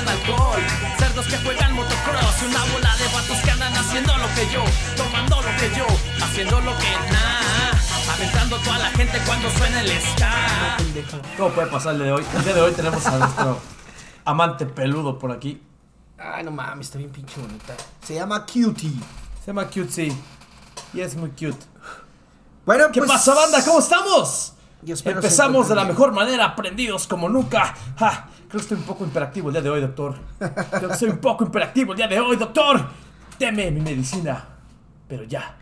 tragan alcohol. Cerdos que juegan motocross. Y una bola de vatos que andan haciendo lo que yo. Tomando lo que yo. Haciendo lo que nada. Aventando toda la gente cuando suena el ska. ¿Cómo puede pasar el día de hoy? El día de hoy tenemos a nuestro amante peludo por aquí. Ay, no mames, está bien pinche bonita. Se llama Cutie. Se llama Cutesy. Y es muy cute. Bueno, ¿Qué pues, pasa, banda? ¿Cómo estamos? Empezamos de la mejor manera, prendidos como nunca. Ja, creo que estoy un poco hiperactivo el día de hoy, doctor. Creo que soy un poco hiperactivo el día de hoy, doctor. Deme mi medicina. Pero ya.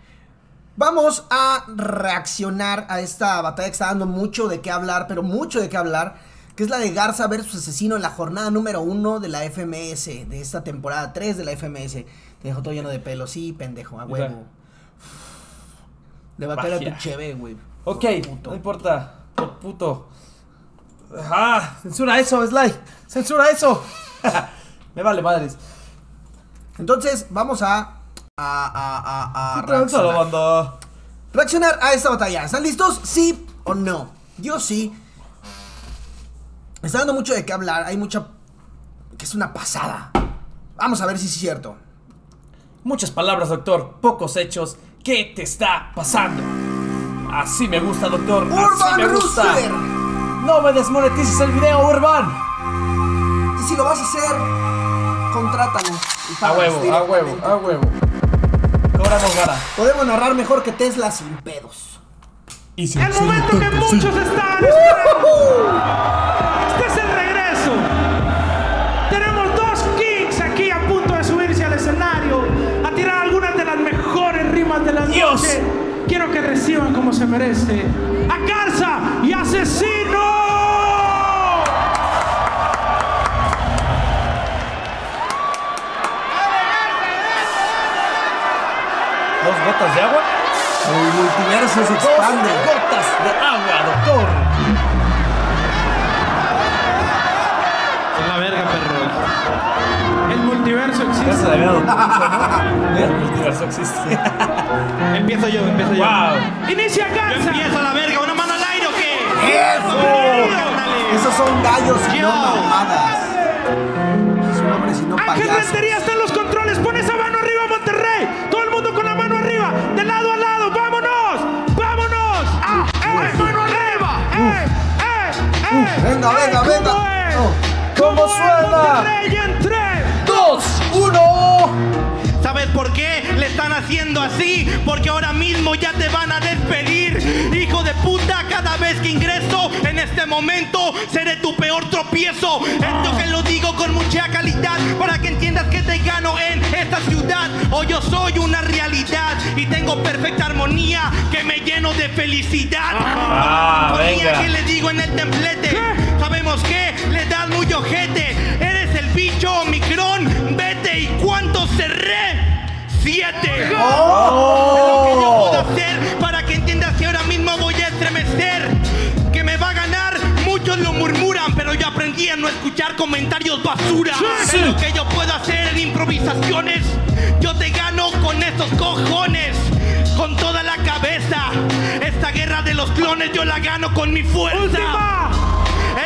Vamos a reaccionar a esta batalla que está dando mucho de qué hablar, pero mucho de qué hablar, que es la de Garza versus Asesino en la jornada número uno de la FMS, de esta temporada 3 de la FMS. Te dejo todo lleno de pelo, sí, pendejo, a huevo. Le va a a tu cheve, güey. Ok, no importa. Por puto. Ah, censura eso, Sly. Censura eso. Me vale madres. Entonces, vamos a. a. a. a. a reaccionar. reaccionar a esta batalla. ¿Están listos? ¿Sí o no? Yo sí. Está dando mucho de qué hablar. Hay mucha. que es una pasada. Vamos a ver si es cierto. Muchas palabras, doctor. Pocos hechos. ¿Qué te está pasando? Así me gusta, doctor. Así ¡Urban me gusta. Rooster! No me desmonetices el video, Urban. Y si lo vas a hacer, contrátanos. y A huevo, a huevo, a huevo. Cobramos vara. Podemos narrar mejor que Tesla sin pedos. Y si El momento que muchos están esperando. Este es el regreso. Tenemos dos kings aquí a punto de subirse al escenario a tirar algunas de las mejores rimas de la Dios. noche. Quiero que reciban como se merece a Garza y Asesino. Gotas de agua? El multiverso se Dos expande. gotas de agua, doctor. En la verga, perro. El multiverso existe. El multiverso existe. Empiezo yo, empiezo yo. Wow. Inicia Garza. Empiezo la verga, una mano al aire o qué? ¡Eso! Esos son gallos no mamadas. Son hombres y no Ángel payasos. Venga, venga, ¿Cómo venga. ¿Cómo suena? En tres. Dos, uno. ¿Sabes por qué le están haciendo así? Porque ahora mismo ya te van a despedir. Hijo de puta, cada vez que ingreso en este momento seré tu peor tropiezo. Esto que lo digo con mucha calidad para que entiendas que te gano en esta ciudad. Hoy yo soy una realidad y tengo perfecta armonía que me lleno de felicidad. Ah, venga. que le digo en el templete. ¿Sabemos qué? Le das muy ojete. Eres el bicho Omicron. Vete y cuántos cerré. Siete. Lo que yo puedo hacer para que entiendas que ahora mismo voy a estremecer. Que me va a ganar. Muchos lo murmuran, pero yo aprendí a no escuchar comentarios basura. Es lo que yo puedo hacer en improvisaciones. Yo te gano con estos cojones. Los clones yo la gano con mi fuerza. Última.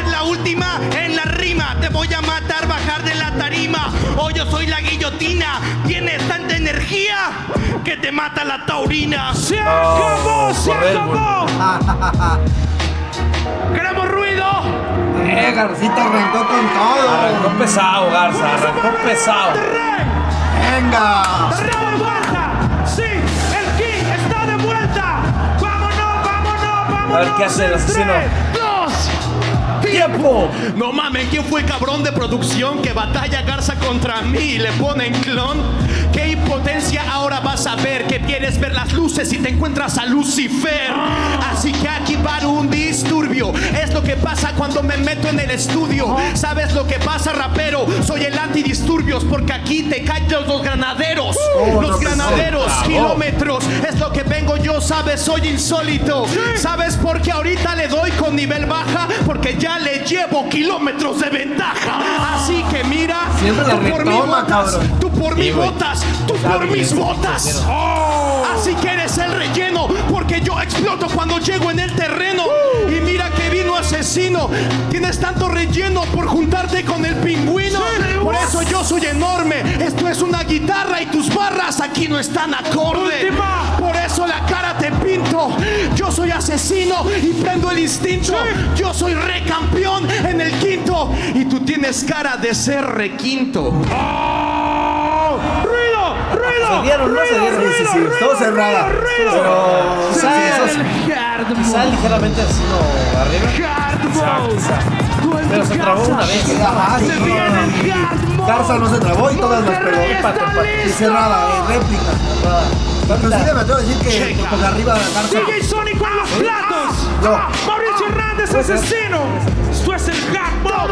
Es la última en la rima. Te voy a matar, bajar de la tarima. Hoy yo soy la guillotina. Tienes tanta energía que te mata la taurina. Se acabó, se acabó. Queremos ruido. Eh, Garcita arrancó con todo. Arrancó pesado, Garza. Arrancó pesado. Venga. A ver qué hace el asesino. Tres, dos. ¡Tiempo! No mames, ¿quién fue el cabrón de producción que batalla Garza contra mí y le ponen clon? ¡Qué impotencia! Ahora vas a ver que quieres ver las luces y te encuentras a Lucifer. Así que aquí va un disturbio. Que pasa cuando me meto en el estudio. ¿Sabes lo que pasa, rapero? Soy el antidisturbios porque aquí te caen los granaderos. Oh, los granaderos, kilómetros. Es lo que vengo yo, ¿sabes? Soy insólito. ¿Sabes por qué ahorita le doy con nivel baja? Porque ya le llevo kilómetros de ventaja. Así que mira, Siempre la tú por retoma, cabrón. tú por güey. votas, tú por mis botas. sí, sí. Así que eres el relleno, porque yo exploto cuando llego en el terreno. Y mira que vino asesino. Tienes tanto relleno por juntarte con el pingüino. soy enorme. Esto es una guitarra y tus barras aquí no están acorde. Por eso la cara te pinto. Yo soy asesino y prendo el instinto. Yo soy recampeón en el quinto. Y tú tienes cara de ser requinto. ¡Oh! Se dieron, no se dieron. Sí, sí, sí, estuvo cerrada. Pero sí, sí. mode. ligeramente arriba. Quizá. Tú en Pero se trabó una vez. Mode. Garza no se trabó y todas las pegó. Monterrey. Y cerrada, eh, réplica. Inclusive me atrevo a decir que por arriba de la Garza. DJ Sonic con los platos. Ah, Mauricio Hernández, asesino. Esto es el hard mode.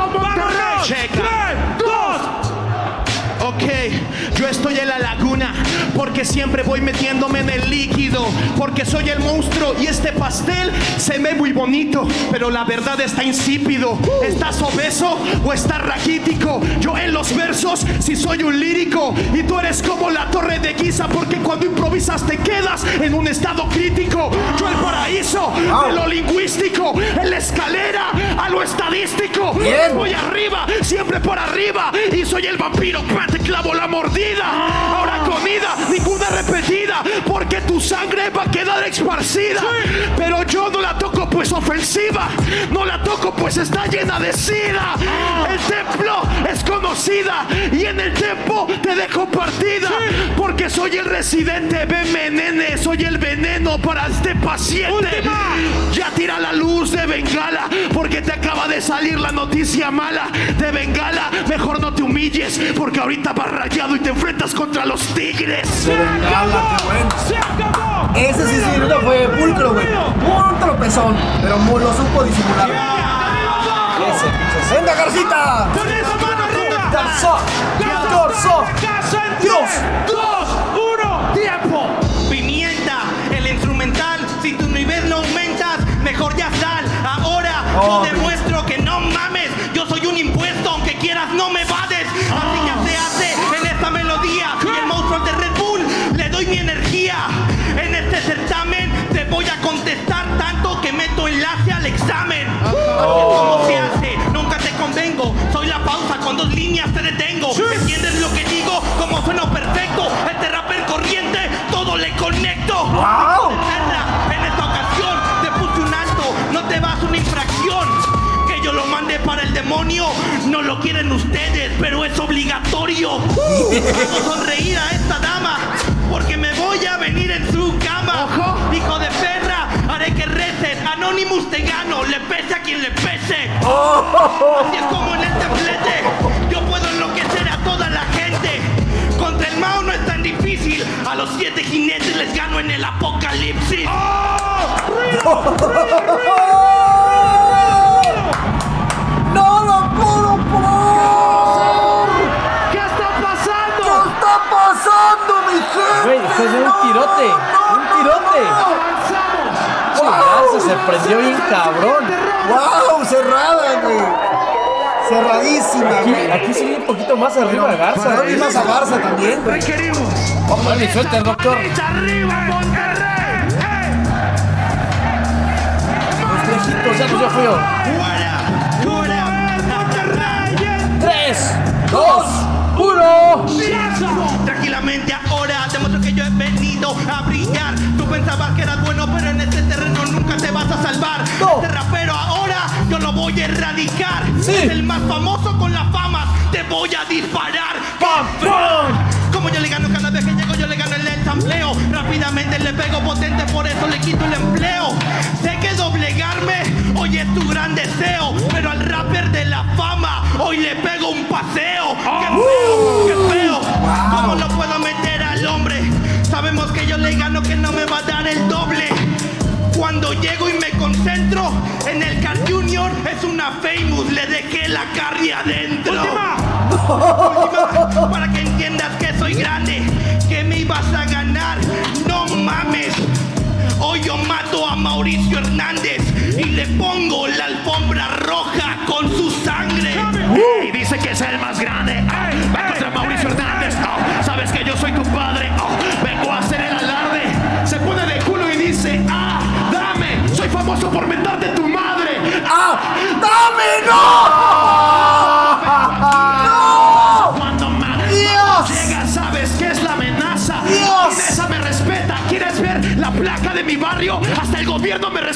Yo estoy en la laguna porque siempre voy metiéndome en el líquido, porque soy el monstruo y este pastel se ve muy bonito, pero la verdad está insípido. ¿Estás obeso o estás raquítico? Yo en los versos sí soy un lírico y tú eres como la torre de Giza porque cuando improvisas te quedas en un estado crítico. Yo el paraíso de lo lingüístico, en la escalera a lo estadístico. Bien. Voy arriba, siempre por arriba. Y soy el vampiro que te clavo la mordida. Ahora comida, ninguna repetida. Porque tu sangre va a quedar esparcida. Pero yo no la toco pues ofensiva. No la toco pues está llena de sida. El templo es conocida. Y en el tempo te dejo partida. Porque soy el residente. Venme, nene. Soy el veneno para este paciente. Última. Ya tira la luz de Bengala, porque te acaba de salir la noticia mala de Bengala. Mejor no te humilles, porque ahorita vas y te enfrentas contra los tigres. Qué bueno. Se acabó. Ese sí, sí, no fue pulcro, güey. Un tropezón, pero lo supo disimular. Ese pinche. ¡Venga, Garcita! Con esa mano arriba. Garza. Garza. Dios. dos, uno. Tiempo. Pimienta, el instrumental. Si tu nivel no aumentas, mejor ya sal. Ahora yo demuestro que no mames. Yo soy un impuesto, aunque quieras no me vades. Voy a contestar tanto que meto enlace al examen. Así es como se hace, nunca te convengo. Soy la pausa, con dos líneas te detengo. ¿Entiendes lo que digo? Como sueno perfecto. Este rapper corriente, todo le conecto. ¡Wow! En esta ocasión te puse un alto, no te vas una infracción. Que yo lo mande para el demonio, no lo quieren ustedes, pero es obligatorio. Hago sonreír a esta dama, porque me voy a venir en su cama. Hijo de Anonymous te gano, le pese a quien le pese. Así es como en el templete, yo puedo enloquecer a toda la gente. Contra el Mao no es tan difícil, a los siete jinetes les gano en el apocalipsis. ¡No lo puedo creer! ¿Qué está ¿Qué pasando? está pasando, mi gente? Güey, fue de un tirote. Se prendió bien cabrón. ¡Wow! Cerrada, güey. Cerradísima, Aquí, güey. aquí sigue un poquito más arriba Garza. Para mí más a Garza también, güey. Requerimos. Vamos a ver mi suéter, doctor. Derecha arriba, Monterrey. ¡Eh! Los viejitos ya nos dio frío. ¡Fuera! ¡Fuera! Monterrey en Tres, dos, uno. Tranquilamente ahora demuestro que yo he venido a brillar. Erradicar. Sí. Es el más famoso con la fama. Te voy a disparar. ¡Pam, pam! Como yo le gano cada vez que llego, yo le gano el ensambleo. Rápidamente le pego potente, por eso le quito el empleo. Sé que doblegarme hoy es tu gran deseo, pero al rapper de la fama hoy le pego un paseo. ¡Qué feo! ¡Qué feo! ¿Cómo lo puedo meter al hombre? Sabemos que yo le gano, que no me va a. Cuando llego y me concentro en el Car Junior es una famous, le dejé la carne adentro. Última. Última, para que entiendas que soy grande, que me ibas a ganar. No mames. Hoy yo mato a Mauricio Hernández y le pongo la alfombra roja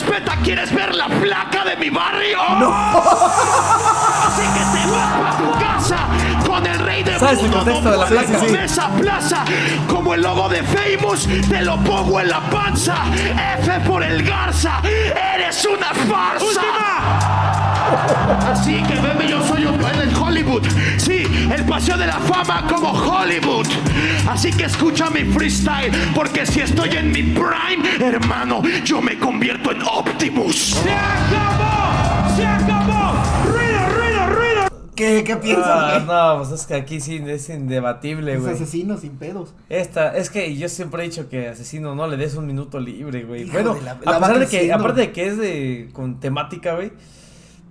respeta. ¿Quieres ver la placa de mi barrio? Así que te vas a tu casa con el rey de ¿Sabes el mundo, contexto de la placa? comer esa plaza como el logo de Famous, te lo pongo en la panza. F por el Garza, eres una farsa. Así que bebé, yo soy un en el Hollywood. Sí, el paseo de la fama como Hollywood. Así que escucha mi freestyle, porque si estoy en mi prime, hermano, yo me convierto en Optimus. ¡Se acabó! ¡Se acabó! ¡Ruido, ruido, ruido! ¿Qué, qué piensas, Ah, güey? no, pues es que aquí sí es indebatible, Es güey. asesino sin pedos. Esta, es que yo siempre he dicho que asesino no le des un minuto libre, güey. Bueno, de la- la a va pesar de que, aparte de que es de con temática, güey.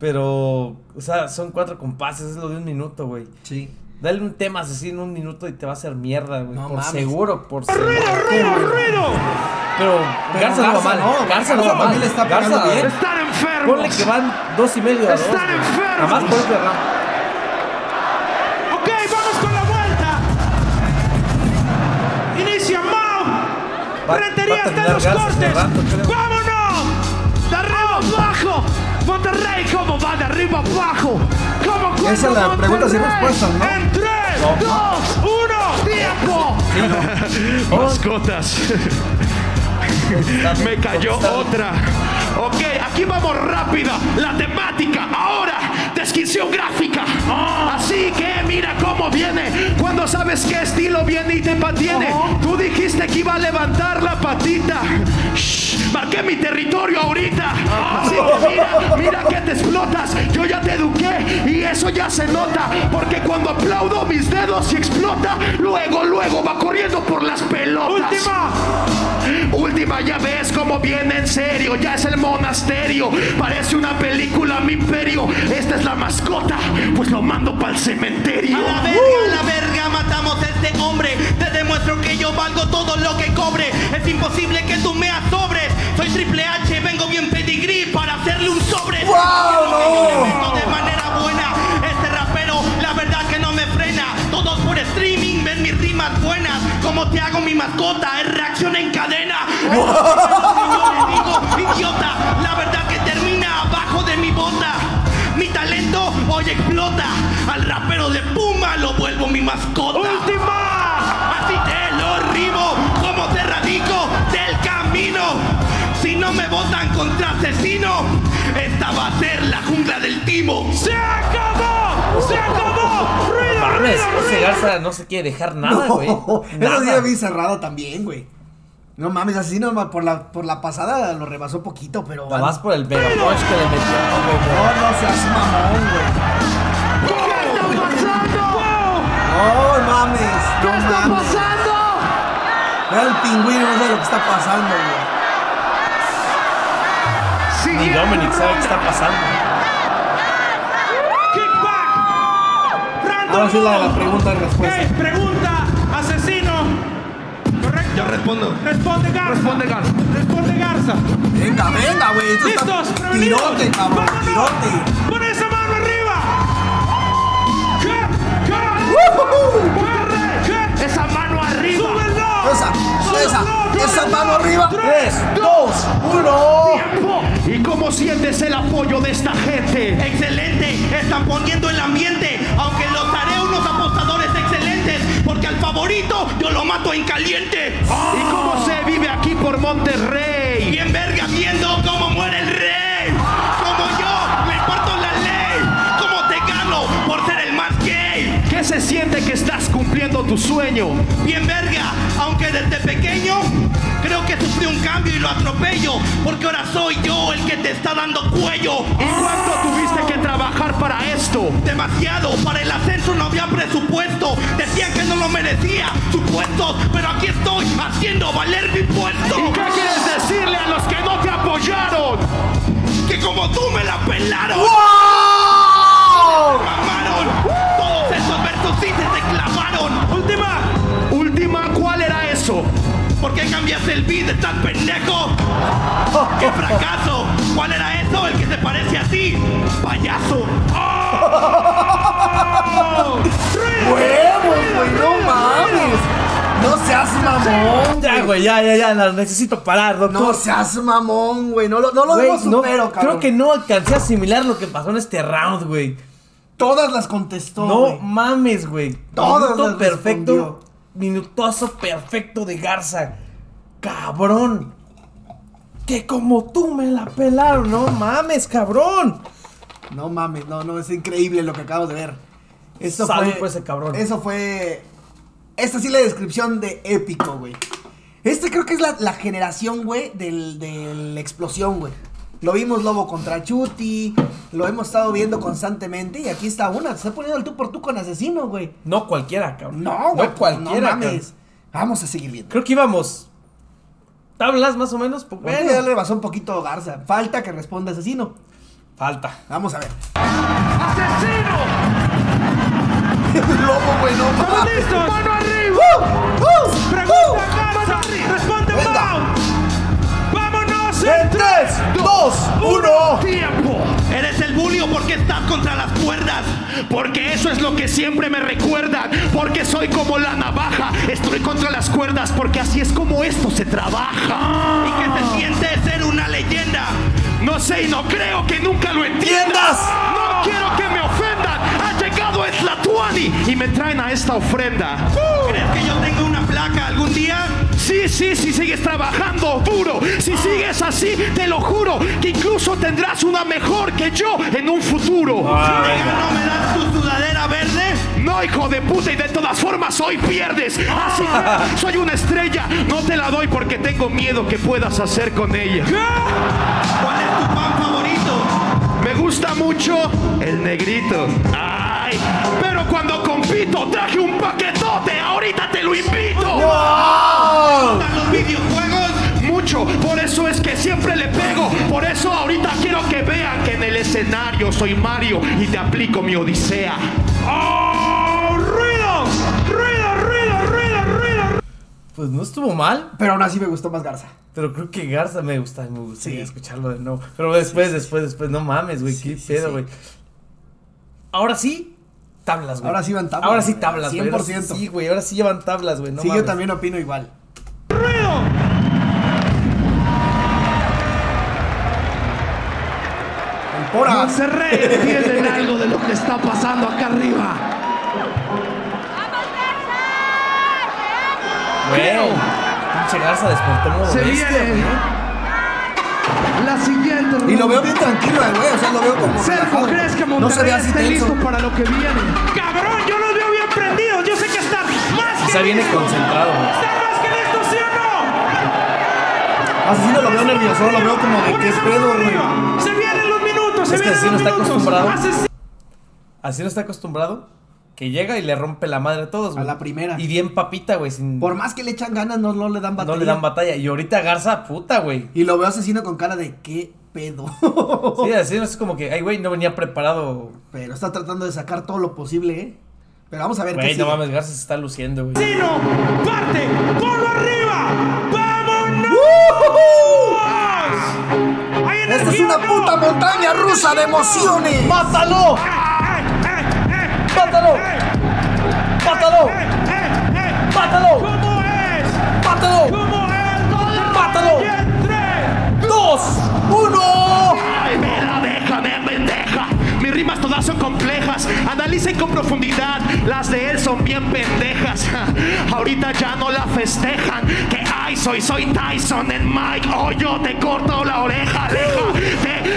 Pero, o sea, son cuatro compases, es lo de un minuto, güey. Sí. Dale un tema asesino un minuto y te va a hacer mierda, güey. No por mames. seguro, por seguro. ¡Ruido, ruido, ruido! Pero, Pero Garza no va Garza mal. no, Garza no va mal. está Garza, pegando bien. Están enfermos. Ponle que van dos y medio a dos. Están güey. enfermos. Nada más por este. Ok, vamos con la vuelta. Inicia Mau. Va- Rentería hasta los cortes. rato, creo. ¿Cómo va de arriba abajo? ¿Cómo Esa es la preguntas y Monterrey? respuestas, ¿no? En 3, No. 2, 1, tiempo. Mascotas. Me cayó otra. Ok, aquí vamos rápida. La temática. Ahora, descripción gráfica. Así que mira cómo viene. Cuando sabes qué estilo viene y te mantiene. Tú dijiste que iba a levantar la patita. Shh, marqué mi territorio ahorita. Así que mira, mira que te explotas. Yo ya te eduqué y eso ya se nota. Porque cuando aplaudo mis dedos y explota, luego, luego va corriendo por las pelotas. Última. Última, ya ves cómo viene en serio, ya es el monasterio, parece una película mi imperio, esta es la mascota, pues lo mando para el cementerio. A la verga, a la verga, matamos a este hombre. Te demuestro que yo valgo todo lo que cobre. Es imposible que tú me asobres. Soy Triple H, vengo bien pedigrí para hacerle un sobre. ¡Wow! Vengo de manera buena. Este rapero, la verdad que no me frena. Todos por streaming ven mis rimas buenas. Como te hago mi mascota, es reacción en cadena. Yo le digo, idiota, hoy explota. Al rapero de Puma lo vuelvo mi mascota. Última. Así te lo rimo, como te radico del camino. Si no me votan contra asesino, esta va a ser la jungla del timo. ¡Se acabó! ¡Se acabó! ¡Ruido, Mames, ruido, ese! Garza no se quiere dejar nada, güey. No, Nada. día vi cerrado también, güey. No mames, así no por la, por la pasada lo rebasó poquito, pero. Nada más por el Vega Punch que le metió. No, no seas mamón, güey. Vea el pingüino, no sabe lo que está pasando, güey. Ni Dominic sabe qué está pasando. Kickback. Random Ahora sí la de la pregunta y respuesta. Ok, pregunta, asesino. ¿Correcto? Yo respondo. Responde Garza. Responde Garza. Responde Garza. Venga, venga, güey. ¿Listos? está ¿Prevenidos? tirote, cabrón, ¡Vámonos! tirote. Pon esa mano arriba. ¡Cut! ¡Cut! ¡Corre! ¡Cut! Esa mano. Esa, esa, esa mano arriba. Tres, dos, uno. Tiempo. ¿Y cómo sientes el apoyo de esta gente? Excelente, están poniendo el ambiente, aunque los haré unos apostadores excelentes, porque al favorito yo lo mato en caliente. ¿Y cómo se vive aquí por Monterrey? Bien verga viendo cómo muere el rey. Como yo, me importo la ley. Como te gano por ser el más gay. ¿Qué se siente que estás cumpliendo tu sueño? Bien verga, desde pequeño creo que sufrí un cambio y lo atropello, porque ahora soy yo el que te está dando cuello. ¿Y cuánto tuviste que trabajar para esto? Demasiado, para el ascenso no había presupuesto. Decían que no lo merecía, supuestos, pero aquí estoy haciendo valer mi puesto. ¿Y qué quieres decirle a los que no te apoyaron? Que como tú me la pelaron. Mamaron. Todos esos versos sí se te clavaron. Última. Última, ¿cuál eso? ¿Por qué cambiaste el beat? ¿Estás pendejo? ¡Qué fracaso! ¿Cuál era eso? El que se parece a ti. ¡Payaso! Huevos, güey, no mames. No seas mamón. Ya, güey, ya, ya, ya, la necesito parar, doctor. No seas mamón, güey. No lo, no lo Güey, debo no, supero, cabrón. creo que no alcancé a asimilar lo que pasó en este round, güey. Todas las contestó. No güey. mames, güey. Todas Minuto las perfecto. respondió. Minutoso perfecto de Garza. Cabrón. Que como tú me la pelaron, no mames, cabrón. No mames, no, no, es increíble lo que acabo de ver. Eso Salud fue. ese cabrón. Eso fue. Esta sí la descripción de épico, güey. Este creo que es la, la generación, güey, del, de la explosión, güey. Lo vimos Lobo contra Chuti, lo hemos estado viendo constantemente y aquí está una, se está poniendo el tú por tú con asesino, güey. No cualquiera, cabrón. No, güey, No cualquiera, no mames. cabrón. Vamos a seguir viendo. Creo que íbamos. Tablas más o menos. pues, Bueno, bueno, ya le basó un poquito Garza. Falta que responda asesino. Falta. Vamos a ver. ¡Asesino! Lobo, güey, no ¿Estamos mames. listos? ¡Mano arriba! ¡Uh! ¡Uh! Pregunta Garza. Responde Venga. Mau. En 3, 2, 1. ¡Tiempo! Eres el bulio porque estás contra las cuerdas. Porque eso es lo que siempre me recuerdan. Porque soy como la navaja. Estoy contra las cuerdas porque así es como esto se trabaja. Y que se siente ser una leyenda. No sé y no creo que nunca lo entiendas. No quiero que me ofendan. Ha llegado Slatuani y me traen a esta ofrenda. ¿Crees que yo tenga una placa algún día? Sí, sí, si sigues trabajando duro, si sigues así, te lo juro, que incluso tendrás una mejor que yo en un futuro. ¿No me das tu sudadera verde? No, hijo de puta, y de todas formas hoy pierdes. Así que soy una estrella, no te la doy porque tengo miedo que puedas hacer con ella. ¿Cuál es tu pan favorito? Me gusta mucho el negrito. Ay, pero cuando compito traje un paquetote, ahorita te lo invito. ¿Gustan los videojuegos? Mucho, por eso es que siempre le pego. Por eso ahorita quiero que vean que en el escenario soy Mario y te aplico mi odisea. ¡Oh! ¡Ruido! ¡Ruido, ruido, ruido, ruido! Pues no estuvo mal. Pero aún así me gustó más Garza. Pero creo que Garza me gusta, me gustaría Sí. escucharlo de nuevo. Pero después, después, después, no mames, güey, qué sí, pedo, sí. güey. Ahora sí, tablas, güey. Ahora sí van tablas, Ahora sí güey, tablas, güey. Ahora 100%. Sí, güey, ahora sí llevan tablas, güey. No sí, yo mames. también opino igual. ¡Ruido! Pora. Monterrey entienden algo de lo que está pasando acá arriba. Güey, pinche Garza despertó modo Se bestia, viene güey. La siguiente Y lo veo bien tranquilo, güey. O sea, lo veo como. Sergio. ¿crees que No se Monterrey ve así esté tenso. listo para lo que viene? ¡Cabrón! Yo los veo bien prendidos. Yo sé que están más que Quizá viene listos. concentrado, güey. ¿Están más que listos, sí o no? Asesino lo veo nervioso, lo veo como de qué pedo, güey. Se vienen los minutos, se Es que vienen así no los está minutos. acostumbrado. Así no está acostumbrado. Que llega y le rompe la madre a todos, güey. la primera. Y bien papita, güey. Sin... Por más que le echan ganas, no, no le dan batalla. No le dan batalla. Y ahorita Garza, puta, güey. Y lo veo asesino con cara de qué pedo. Sí, así no es como que, ay, güey, no venía preparado. Pero está tratando de sacar todo lo posible, ¿eh? Pero vamos a ver Güey, qué no sigue. mames, Garza se está luciendo, güey. Asesino, parte, ponlo arriba. ¡Vámonos! ¡Hay Esta es una puta montaña rusa de emociones. ¡Mátalo! ¡Mátalo! ¡Eh, ¡Mátalo! ¡Mátalo! ¿Cómo es? ¡Mátalo! ¿Cómo es? ¡Mátalo! Tres, ¡Dos! ¡Uno! Ay, me la deja de pendeja. Mis rimas todas son complejas. Analicen con profundidad. Las de él son bien pendejas. Ahorita ya no la festejan. Soy, soy Tyson en Mike. Oh, yo te corto la oreja.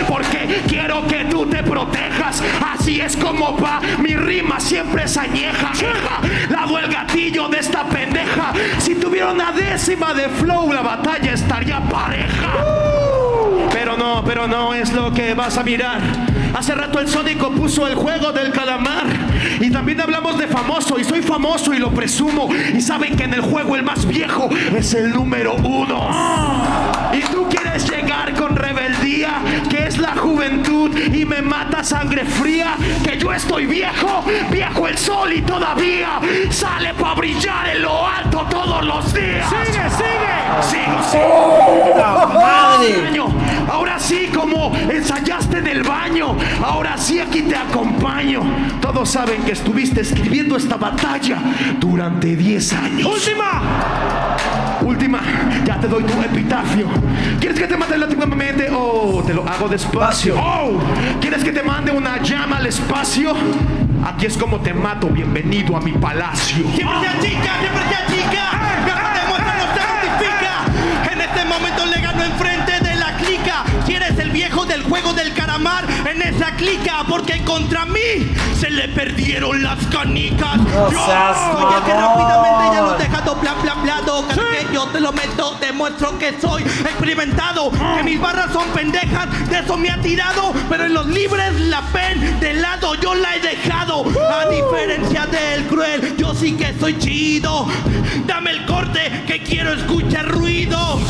Porque quiero que tú te protejas. Así es como va. Mi rima siempre es añeja. Eja. Lado el gatillo de esta pendeja. Si tuviera una décima de flow, la batalla estaría pareja. Pero no, pero no es lo que vas a mirar. Hace rato el Sónico puso el juego del calamar. Y también hablamos de famoso. Y soy famoso y lo presumo. Y saben que en el juego el más viejo es el número uno. Y tú quieres llegar con rebeldía, que es la juventud. Y me mata sangre fría, que yo estoy viejo. Viejo el sol y todavía sale para brillar en lo alto todos los días. ¡Sigue, sigue! Sigo, sigo. ¡Madre! Año. Ahora sí como ensayaste en el baño, ahora sí aquí te acompaño. Todos saben que estuviste escribiendo esta batalla durante 10 años. ¡Última! Última, ya te doy tu epitafio. ¿Quieres que te mande latísimamente o te lo hago despacio? Oh, ¿quieres que te mande una llama al espacio? Aquí es como te mato. Bienvenido a mi palacio. Siempre sea chica, siempre sea chica. Juego del caramar en esa clica, porque contra mí se le perdieron las canicas. No Yo seas soy el que rápidamente ya lo dejado plan plan plado. Cada que yo te lo meto, demuestro que soy experimentado. Que mis barras son pendejas, de eso me ha tirado. Pero en los libres la pen de lado yo la he dejado. A diferencia del cruel, yo sí que soy chido. Dame el corte que quiero escuchar ruido.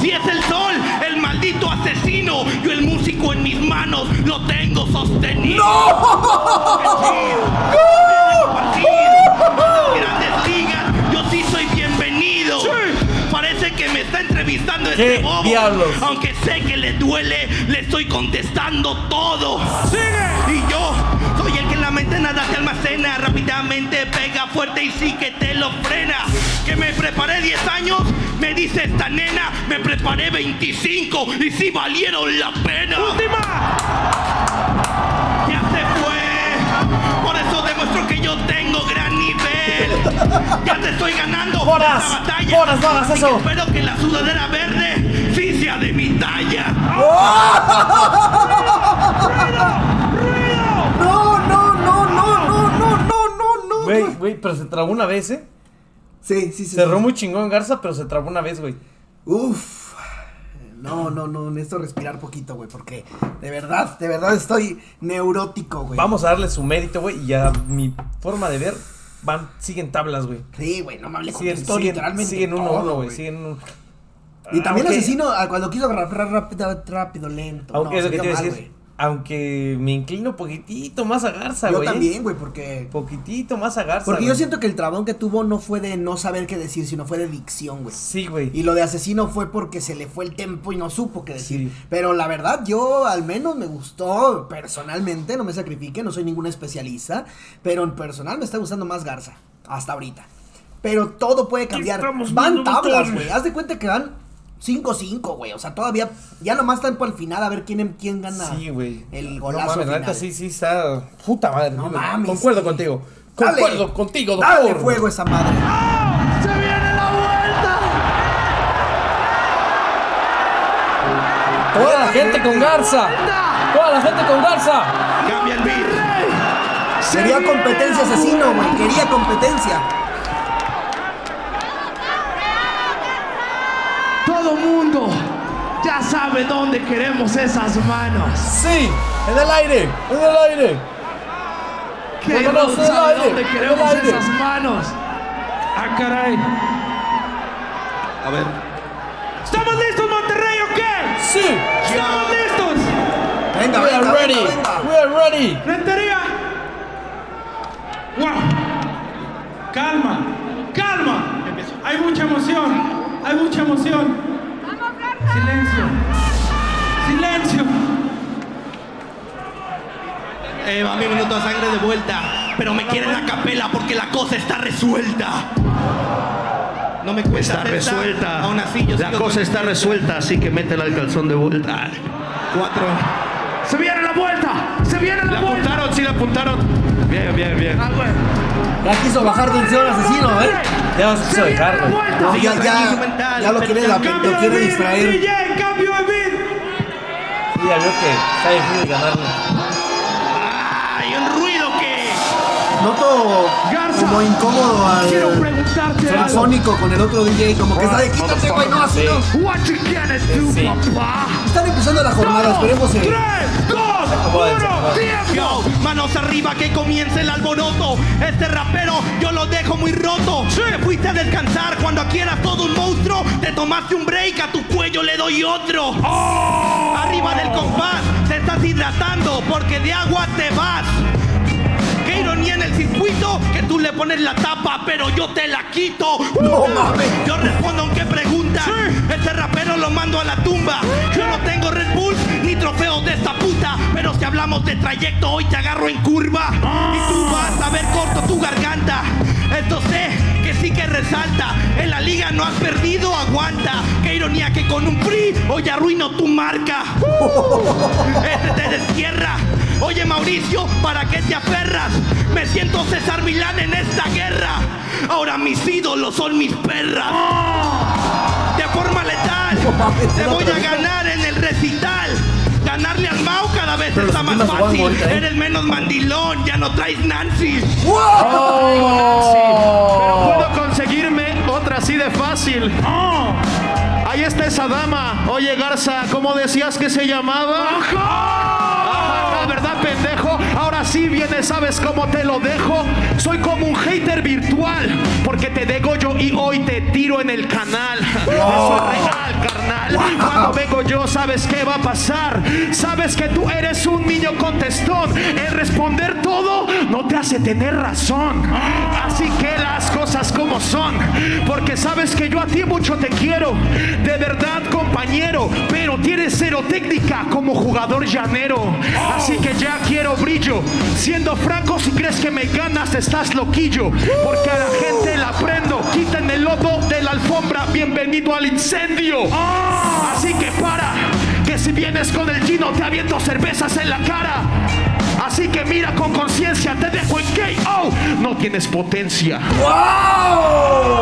Si es el sol, el maldito asesino, yo el músico en mis manos lo tengo sostenido. ¡No! Grandes ligas, yo sí soy bienvenido. Parece que me está entrevistando ¿Qué este bobo. diablos? Aunque sé que le duele, le estoy contestando todo. ¡Sigue! Y yo soy el que en la mente nada se almacena. Rápidamente pega fuerte y sí que te lo frena que me preparé 10 años, me dice esta nena, me preparé 25 y sí valieron la pena. ¡Última! Ya se fue, por eso demuestro que yo tengo gran nivel. Ya te estoy ganando horas, la batalla. Horas, horas, así eso. Que espero que la sudadera verde sí sea de mi talla. ¡Oh! ¡Ruido! ¡Ruido! ¡Ruido! No, no, no, no, no, no, no. Güey, güey, pero se trabó una vez, ¿eh? Sí, sí, sí. Cerró sí. muy chingón Garza, pero se trabó una vez, güey. Uf. No, no, no, necesito respirar poquito, güey, porque de verdad, de verdad estoy neurótico, güey. Vamos a darle su mérito, güey, y a mi forma de ver, van, siguen tablas, güey. Sí, güey, no me hables Siguen, siguen, literalmente siguen uno uno, güey, siguen uno. Y también Aunque- asesino ah, cuando quiso agarrar rápido, rápido, lento. Aunque no, es lo que te iba a decir. Aunque me inclino poquitito más a Garza, güey. Yo ¿eh? también, güey, porque Poquitito más a Garza. porque yo siento que el trabón que tuvo no fue de no saber qué decir, sino fue de dicción, güey. Sí, güey. Y lo de asesino fue porque se le fue el tempo y no supo qué decir. Sí. Pero la verdad, yo al menos me gustó personalmente, no me sacrifique, no soy ningún especialista, pero en personal me está gustando más Garza, hasta ahorita. Pero todo puede cambiar. Van tablas, güey. Haz de cuenta que van 5-5, güey. O sea, todavía, ya nomás están por el final a ver quién, quién gana Sí, güey. el No golazo mames, la neta final. sí, sí está. Puta madre. No mames, Concuerdo sí. contigo. Dale. Concuerdo contigo, doctor. Dale fuego esa madre. ¡Se viene la vuelta! Toda la gente con Garza. Toda la gente con Garza. Cambia el beat. Quería competencia asesino, güey. Quería competencia. Todo mundo ya sabe dónde queremos esas manos. Sí, en el aire, en el aire. Que No, no, no no, en el sabe aire, dónde queremos aire. esas manos. Ah, caray. A ver. ¿Estamos listos, Monterrey, o qué? Sí, ¿Estamos listos? Venga, we are venga, ready. venga, venga. We are ready. Rentería. Wow. Calma, calma. Hay mucha emoción. Hay mucha emoción. Silencio. Silencio. Eh, va mi minuto de sangre de vuelta. Pero me quieren la capela porque la cosa está resuelta. No me cuesta Está resuelta. Aún así, yo La cosa está resuelta, así que métela al calzón de vuelta. Cuatro. Se viene la vuelta. Se viene la ¿La vuelta. apuntaron? Sí, la apuntaron. Bien, bien, bien. Ah, bueno. Ya quiso bajar tensión asesino, ¿eh? Ya nos quiso dejar. No, ya, ya, ya lo quiere, la- lo quiere distraer. De. Sí, ya veo que está difícil ganarle. Noto Garza, como incómodo Quiero al preguntarte al algo. Sónico con el otro DJ, como que está de quítate, güey, no, así no. What you Sí. papá? Están empezando la jornada, esperemos. eh. Tres, dos, uno, tiempo. Yo, manos arriba que comience el alboroto. Este rapero yo lo dejo muy roto. Te fuiste a descansar cuando aquí eras todo un monstruo. Te tomaste un break, a tu cuello le doy otro. Arriba del compás, te estás hidratando porque de agua te vas. En el circuito que tú le pones la tapa, pero yo te la quito. No mames. Yo respondo aunque preguntan. Este rapero lo mando a la tumba. Yo no tengo Red Bull ni trofeos de esta puta. Pero si hablamos de trayecto, hoy te agarro en curva. Y tú vas a ver corto tu garganta. Esto sé que sí que resalta. En la liga no has perdido, aguanta. Qué ironía que con un free hoy arruino tu marca. Este te destierra. Oye Mauricio, ¿para qué te aferras? Me siento César Milán en esta guerra. Ahora mis ídolos son mis perras. De forma letal, te voy a ganar en el recital. Ganarle al Mau cada vez Pero está más fácil. vuelta, ¿eh? Eres menos mandilón, ya no traes Nancy. Pero puedo conseguirme otra así de fácil. Ahí está esa dama. Oye, Garza, ¿cómo decías que se llamaba? Ajá, ¿verdad, pendejo? Ahora sí viene, ¿sabes cómo te lo dejo? Soy como un hater virtual, porque te dejo yo y hoy te tiro en el canal. Eso es real, carnal. Cuando vengo yo, ¿sabes qué va a pasar? Sabes que tú eres un niño contestón. El responder todo no te hace tener razón. Así que las cosas como son, porque sabes que yo a ti mucho te quiero. De verdad, compañero, pero tienes cero técnica como jugador llanero. Así que ya quiero brillo. Siendo franco, si crees que me ganas, estás loquillo. Porque a la gente la prendo. Quiten el lodo de la alfombra. Bienvenido al incendio. Así que para, que si vienes con el Gino, te aviento cervezas en la cara. Así que mira con conciencia, te dejo en KO. No tienes potencia.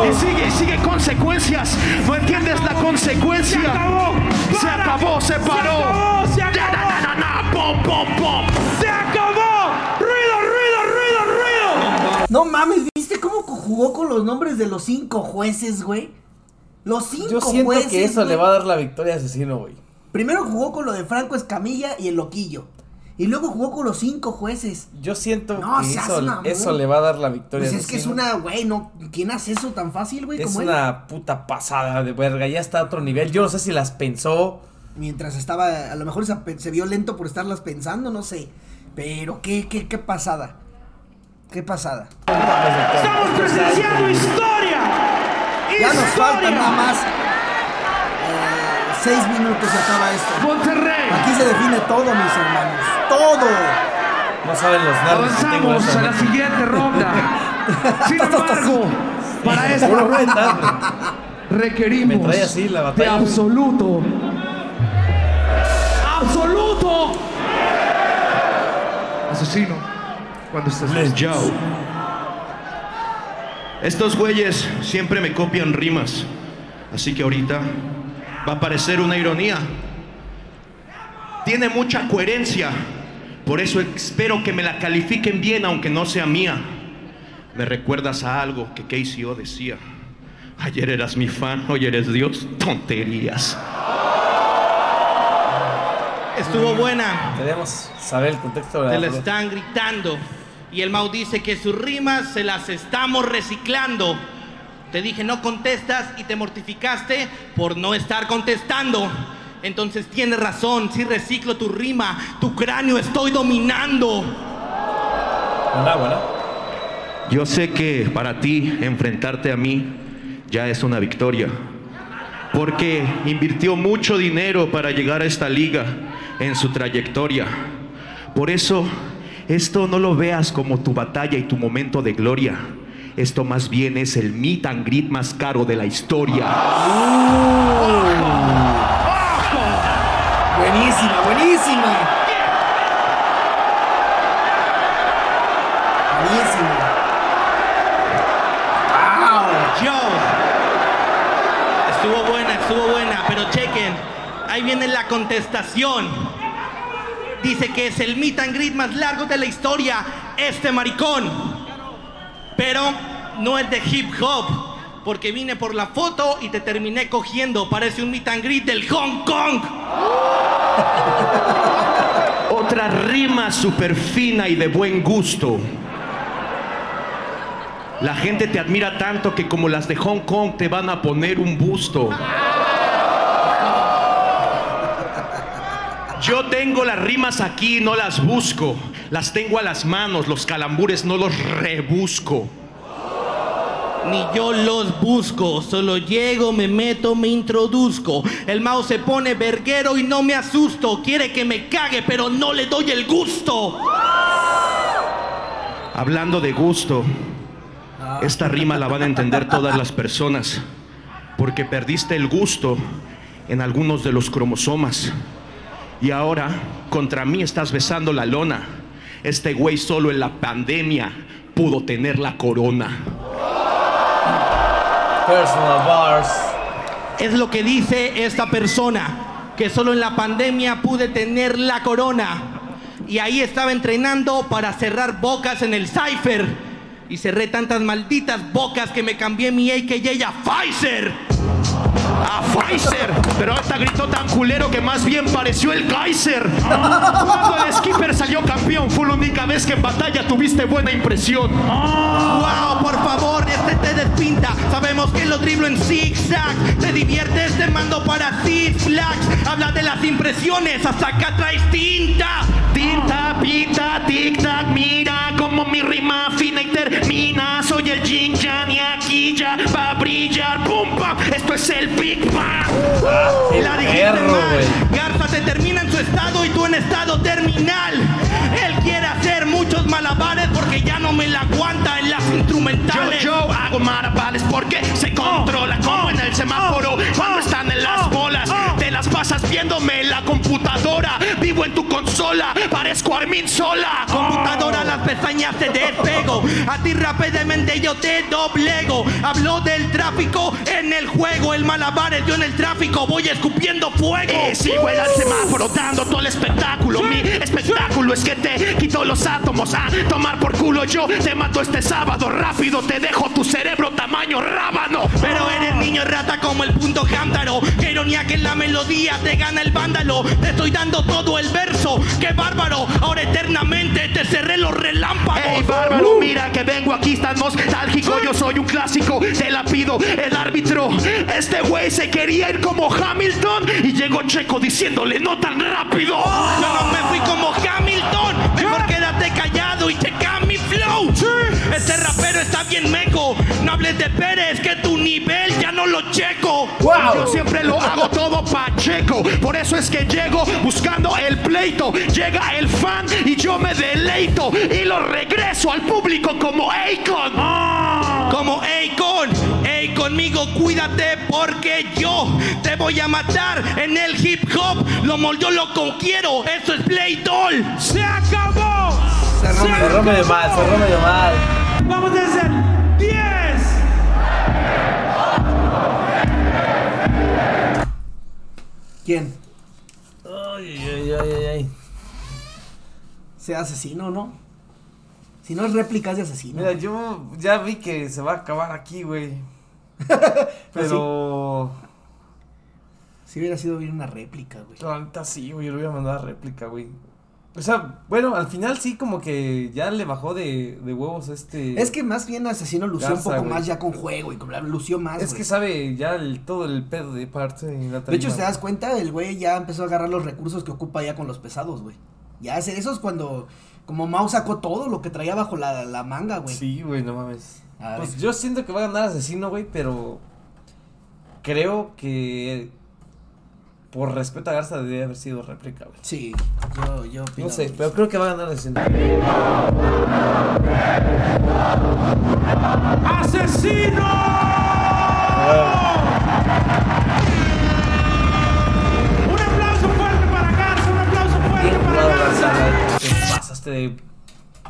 Y sigue, y sigue consecuencias. No entiendes la consecuencia. Se acabó. Se acabó, Se paró. Mames, ¿viste cómo jugó con los nombres de los cinco jueces, güey? Los cinco Yo siento jueces. que eso le va a dar la victoria a Asesino, güey. Primero jugó con lo de Franco Escamilla y el Loquillo. Y luego jugó con los cinco jueces. Yo siento No, que eso, eso le va a dar la victoria Pues es que es una, güey, no. ¿Quién hace eso tan fácil, güey? Es Como él. una puta pasada de verga, ya está a otro nivel. Yo no sé si las pensó. Mientras estaba, a lo mejor se, se vio lento por estarlas pensando, no sé. Pero qué, qué, qué pasada. Qué pasada. ¡Estamos presenciando historia! Ya nos faltan nada más eh, seis minutos y acaba esto. Monterrey. Aquí se define todo, mis hermanos. Todo. No saben los nervios que tengo en Avanzamos este a la siguiente ronda. Sin embargo, para reta, güey. requerimos así la de absoluto, absoluto asesino. Cuando estás Let's. Estos güeyes siempre me copian rimas. Así que ahorita va a parecer una ironía. Tiene mucha coherencia. Por eso espero que me la califiquen bien, aunque no sea mía. Me recuerdas a algo que KCO decía. Ayer eras mi fan, hoy eres Dios. Tonterías. Estuvo buena. Queremos saber el contexto de Te la están gritando. Y el Mau dice que sus rimas se las estamos reciclando. Te dije no contestas y te mortificaste por no estar contestando. Entonces tienes razón, si reciclo tu rima, tu cráneo estoy dominando. Agua, ¿no? Yo sé que para ti enfrentarte a mí ya es una victoria. Porque invirtió mucho dinero para llegar a esta liga en su trayectoria. Por eso, esto no lo veas como tu batalla y tu momento de gloria. Esto más bien es el meet and greet más caro de la historia. Buenísima, buenísima. Buenísima. Wow. Joe. Estuvo buena, estuvo buena, pero chequen. Ahí viene la contestación. Dice que es el meet and greet más largo de la historia, este maricón. Pero no es de hip hop, porque vine por la foto y te terminé cogiendo. Parece un meet and greet del Hong Kong. Otra rima súper fina y de buen gusto. La gente te admira tanto que como las de Hong Kong te van a poner un busto. Yo tengo las rimas aquí, no las busco. Las tengo a las manos, los calambures no los rebusco. Ni yo los busco, solo llego, me meto, me introduzco. El mouse se pone verguero y no me asusto. Quiere que me cague, pero no le doy el gusto. Hablando de gusto, esta rima la van a entender todas las personas, porque perdiste el gusto en algunos de los cromosomas. Y ahora contra mí estás besando la lona. Este güey solo en la pandemia pudo tener la corona. Personal bars. Es lo que dice esta persona, que solo en la pandemia pude tener la corona. Y ahí estaba entrenando para cerrar bocas en el Cypher. Y cerré tantas malditas bocas que me cambié mi AKJ a Pfizer. A Pfizer, pero hasta gritó tan culero que más bien pareció el Kaiser. Cuando el skipper salió campeón, fue la única vez que en batalla tuviste buena impresión. Wow, por favor, este te despinta. Sabemos que lo driblo en zigzag. Te diviertes, te mando para Six Flags. Habla de las impresiones, hasta acá traes tinta. Tinta, pinta, tic tac, mira como mi rima fina y termina. Soy el Jin Yang es el Big Bang. La dijiste mal. Garza te termina en su estado y tú en estado terminal. Él quiere hacer muchos malabares porque ya no me la aguanta en las Yo, instrumentales. yo hago malabares porque se controla como en el semáforo cuando están en las pasas viéndome en la computadora. Vivo en tu consola, parezco Armin Sola. Computadora, las pestañas te despego. A ti rápidamente yo te doblego. Hablo del tráfico en el juego. El malabares, yo en el tráfico voy escupiendo fuego. Eh, sigo en el semáforo dando todo el espectáculo. Mi espectáculo es que te quito los átomos. A tomar por culo yo te mato este sábado. Rápido te dejo tu cerebro tamaño rábano. Pero eres niño rata como el punto cántaro. Ironía que en la melodía te gana el vándalo. Te estoy dando todo el verso. Qué bárbaro. Ahora eternamente te cerré los relámpagos. Ey, bárbaro, mira que vengo aquí, estás nostálgico. Yo soy un clásico, te la pido, el árbitro. Este güey se quería ir como Hamilton y llegó Checo diciéndole no tan rápido. Yo no me fui como Hamilton. No hables de Pérez, que tu nivel ya no lo checo. Yo siempre lo hago todo pacheco. Por eso es que llego buscando el pleito. Llega el fan y yo me deleito. Y lo regreso al público como Akon. Como Akon, ey conmigo cuídate porque yo te voy a matar en el hip hop. Lo moldeó lo que quiero, eso es Play Doll. ¡Se acabó! Cerró ¡Se medio mal, cerró medio mal. Vamos desde el ¿Quién? Ay, ay, ay, ay, ay. Sea asesino, ¿no? Si no es réplicas de asesino. Mira, yo ya vi que se va a acabar aquí, güey. Pero. Si hubiera sido bien una réplica, güey. La neta sí, güey. Yo le voy a mandar réplica, güey. O sea, bueno, al final sí, como que ya le bajó de, de huevos este. Es que más bien Asesino lució Garza, un poco güey. más ya con juego y con lució más. Es güey. que sabe ya el, todo el pedo de parte de la De hecho, si te das cuenta, el güey ya empezó a agarrar los recursos que ocupa ya con los pesados, güey. Ya hacer eso es cuando. Como Mao sacó todo lo que traía bajo la, la manga, güey. Sí, güey, no mames. A Pues ver. yo siento que va a ganar asesino, güey, pero. Creo que. Por respeto a Garza debería haber sido réplica, güey. Sí, yo, yo opino. No sé, pero creo que va a ganar asesino. ¡Asesino! Un aplauso fuerte para Garza, un aplauso fuerte para Garza. Te pasaste de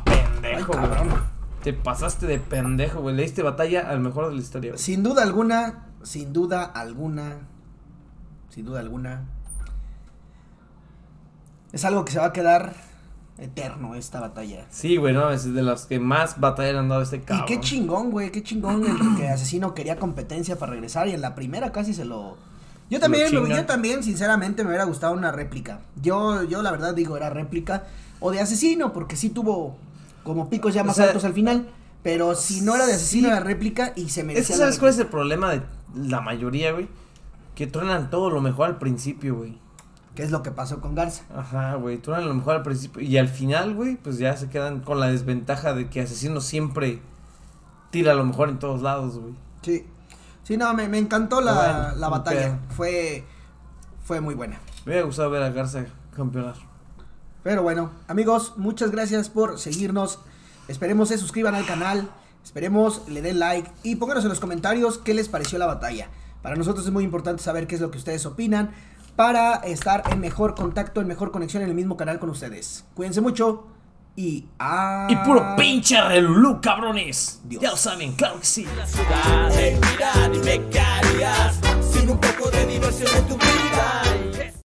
pendejo, Ay, güey. Te pasaste de pendejo, güey. Le diste batalla al mejor de la historia, güey. Sin duda alguna, sin duda alguna, sin duda alguna. Es algo que se va a quedar eterno esta batalla. Sí, güey, no, es de las que más batalla han dado este cabrón. Y qué chingón, güey, qué chingón el que Asesino quería competencia para regresar y en la primera casi se lo... Yo también, Lo yo también, sinceramente, me hubiera gustado una réplica. Yo, yo la verdad digo, era réplica o de Asesino, porque sí tuvo como picos ya O más sea, altos al final. Pero si no era de Asesino, sí. era réplica y se merecía Es que la sabes cuál es el problema de la mayoría, güey. Que truenan todo lo mejor al principio, güey. ¿Qué es lo que pasó con Garza? Ajá, güey. Truenan lo mejor al principio. Y al final, güey, pues ya se quedan con la desventaja de que Asesino siempre tira lo mejor en todos lados, güey. Sí. Sí, no, me, me encantó la, Bueno, la batalla. Fue, fue muy buena. Me hubiera gustado ver a Garza campeonar. Pero bueno, amigos, muchas gracias por seguirnos. Esperemos se suscriban al canal. Esperemos le den like y pónganos en los comentarios qué les pareció la batalla. Para nosotros es muy importante saber qué es lo que ustedes opinan para estar en mejor contacto, en mejor conexión en el mismo canal con ustedes. Cuídense mucho y a... Y puro pinche relulú, cabrones. Dios. Ya lo saben, claro que sí. La ciudad, hey, mira, dime qué harías Sin un poco de diversión en tu